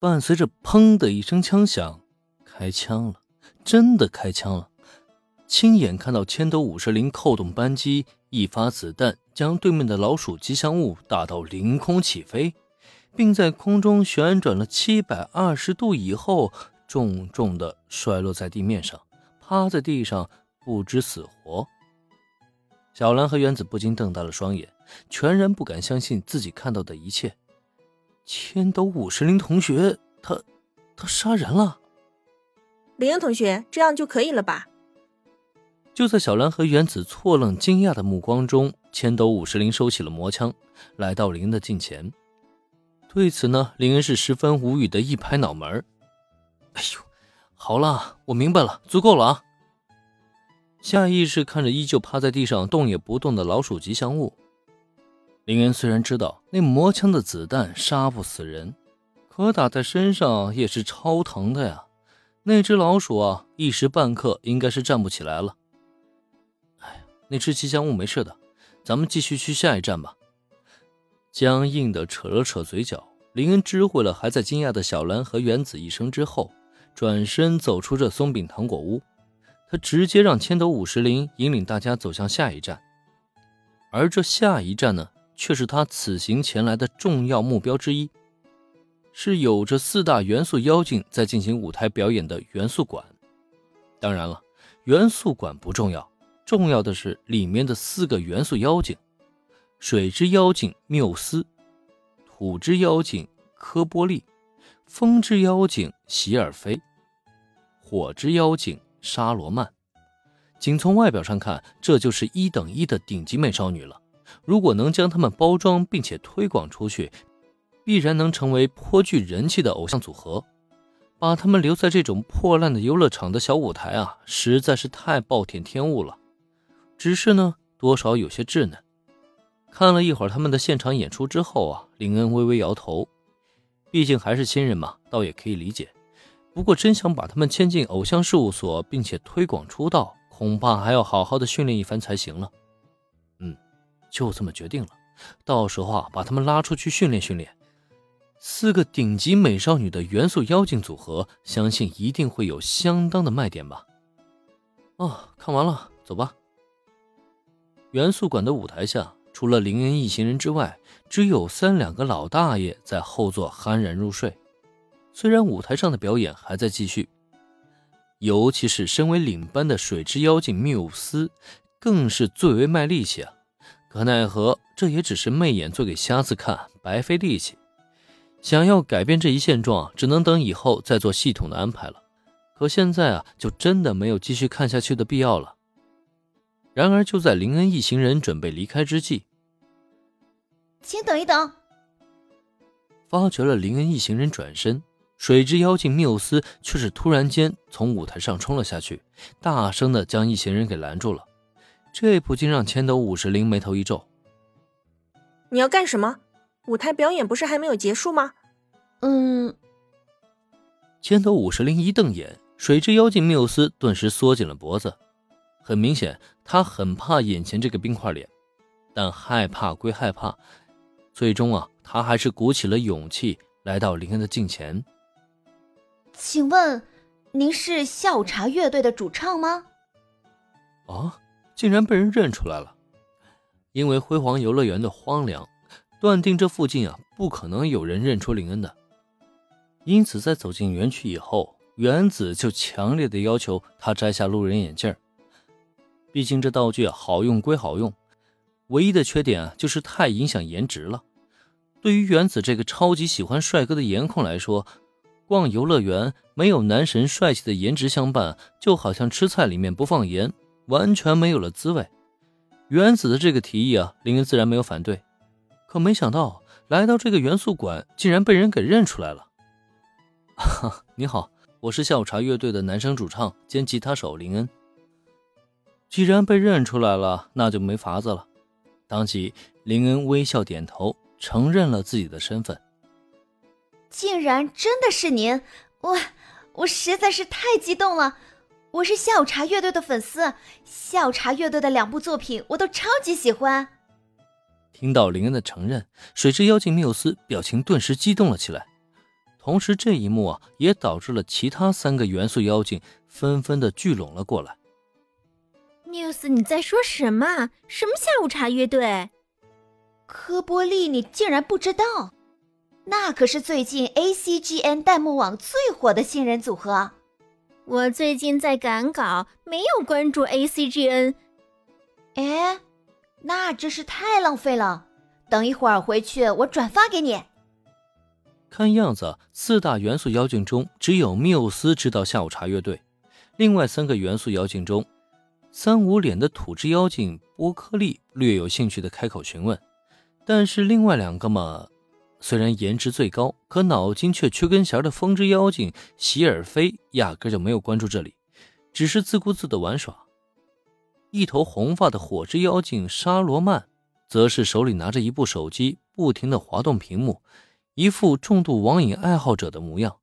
伴随着“砰”的一声枪响，开枪了，真的开枪了。亲眼看到千斗五十铃扣动扳机，一发子弹将对面的老鼠吉祥物打到凌空起飞，并在空中旋转了七百二十度以后，重重的摔落在地面上，趴在地上不知死活。小兰和原子不禁瞪大了双眼，全然不敢相信自己看到的一切。千斗五十铃同学，他，他杀人了。林恩同学，这样就可以了吧？就在小兰和原子错愣惊讶的目光中，千斗五十铃收起了魔枪，来到林恩的近前。对此呢，林恩是十分无语的一拍脑门哎呦，好了，我明白了，足够了啊！”下意识看着依旧趴在地上动也不动的老鼠吉祥物，林恩虽然知道那魔枪的子弹杀不死人，可打在身上也是超疼的呀。那只老鼠啊，一时半刻应该是站不起来了。哎那只吉祥物没事的，咱们继续去下一站吧。僵硬的扯了扯嘴角，林恩知会了还在惊讶的小兰和原子一声之后，转身走出这松饼糖果屋。他直接让千斗五十铃引领大家走向下一站，而这下一站呢，却是他此行前来的重要目标之一，是有着四大元素妖精在进行舞台表演的元素馆。当然了，元素馆不重要。重要的是里面的四个元素妖精：水之妖精缪斯，土之妖精科波利，风之妖精席尔菲，火之妖精沙罗曼。仅从外表上看，这就是一等一的顶级美少女了。如果能将他们包装并且推广出去，必然能成为颇具人气的偶像组合。把他们留在这种破烂的游乐场的小舞台啊，实在是太暴殄天物了。只是呢，多少有些稚嫩。看了一会儿他们的现场演出之后啊，林恩微微摇头。毕竟还是新人嘛，倒也可以理解。不过真想把他们牵进偶像事务所，并且推广出道，恐怕还要好好的训练一番才行了。就这么决定了。到时候啊，把他们拉出去训练训练。四个顶级美少女的元素妖精组合，相信一定会有相当的卖点吧。哦，看完了，走吧。元素馆的舞台下，除了林恩一行人之外，只有三两个老大爷在后座酣然入睡。虽然舞台上的表演还在继续，尤其是身为领班的水之妖精缪斯，更是最为卖力气啊。可奈何，这也只是媚眼做给瞎子看，白费力气。想要改变这一现状，只能等以后再做系统的安排了。可现在啊，就真的没有继续看下去的必要了。然而，就在林恩一行人准备离开之际，请等一等。发觉了林恩一行人转身，水之妖精缪斯却是突然间从舞台上冲了下去，大声的将一行人给拦住了。这不禁让千斗五十铃眉头一皱：“你要干什么？舞台表演不是还没有结束吗？”嗯。千斗五十铃一瞪眼，水之妖精缪斯顿时缩紧了脖子。很明显，他很怕眼前这个冰块脸，但害怕归害怕，最终啊，他还是鼓起了勇气来到林恩的近前。请问，您是下午茶乐队的主唱吗？啊，竟然被人认出来了！因为辉煌游乐园的荒凉，断定这附近啊不可能有人认出林恩的。因此，在走进园区以后，原子就强烈的要求他摘下路人眼镜。毕竟这道具好用归好用，唯一的缺点啊就是太影响颜值了。对于原子这个超级喜欢帅哥的颜控来说，逛游乐园没有男神帅气的颜值相伴，就好像吃菜里面不放盐，完全没有了滋味。原子的这个提议啊，林恩自然没有反对。可没想到来到这个元素馆，竟然被人给认出来了。哈，你好，我是下午茶乐队的男生主唱兼吉他手林恩。既然被认出来了，那就没法子了。当即，林恩微笑点头，承认了自己的身份。竟然真的是您！我我实在是太激动了。我是下午茶乐队的粉丝，下午茶乐队的两部作品我都超级喜欢。听到林恩的承认，水之妖精缪斯表情顿时激动了起来。同时，这一幕啊，也导致了其他三个元素妖精纷纷的聚拢了过来。缪斯，你在说什么？什么下午茶乐队？科波利，你竟然不知道？那可是最近 ACGN 弹幕网最火的新人组合。我最近在赶稿，没有关注 ACGN。哎，那真是太浪费了。等一会儿回去，我转发给你。看样子，四大元素妖精中只有缪斯知道下午茶乐队。另外三个元素妖精中，三无脸的土之妖精波克利略有兴趣的开口询问，但是另外两个嘛，虽然颜值最高，可脑筋却缺根弦的风之妖精席尔菲压根就没有关注这里，只是自顾自的玩耍。一头红发的火之妖精沙罗曼，则是手里拿着一部手机，不停的滑动屏幕。一副重度网瘾爱好者的模样。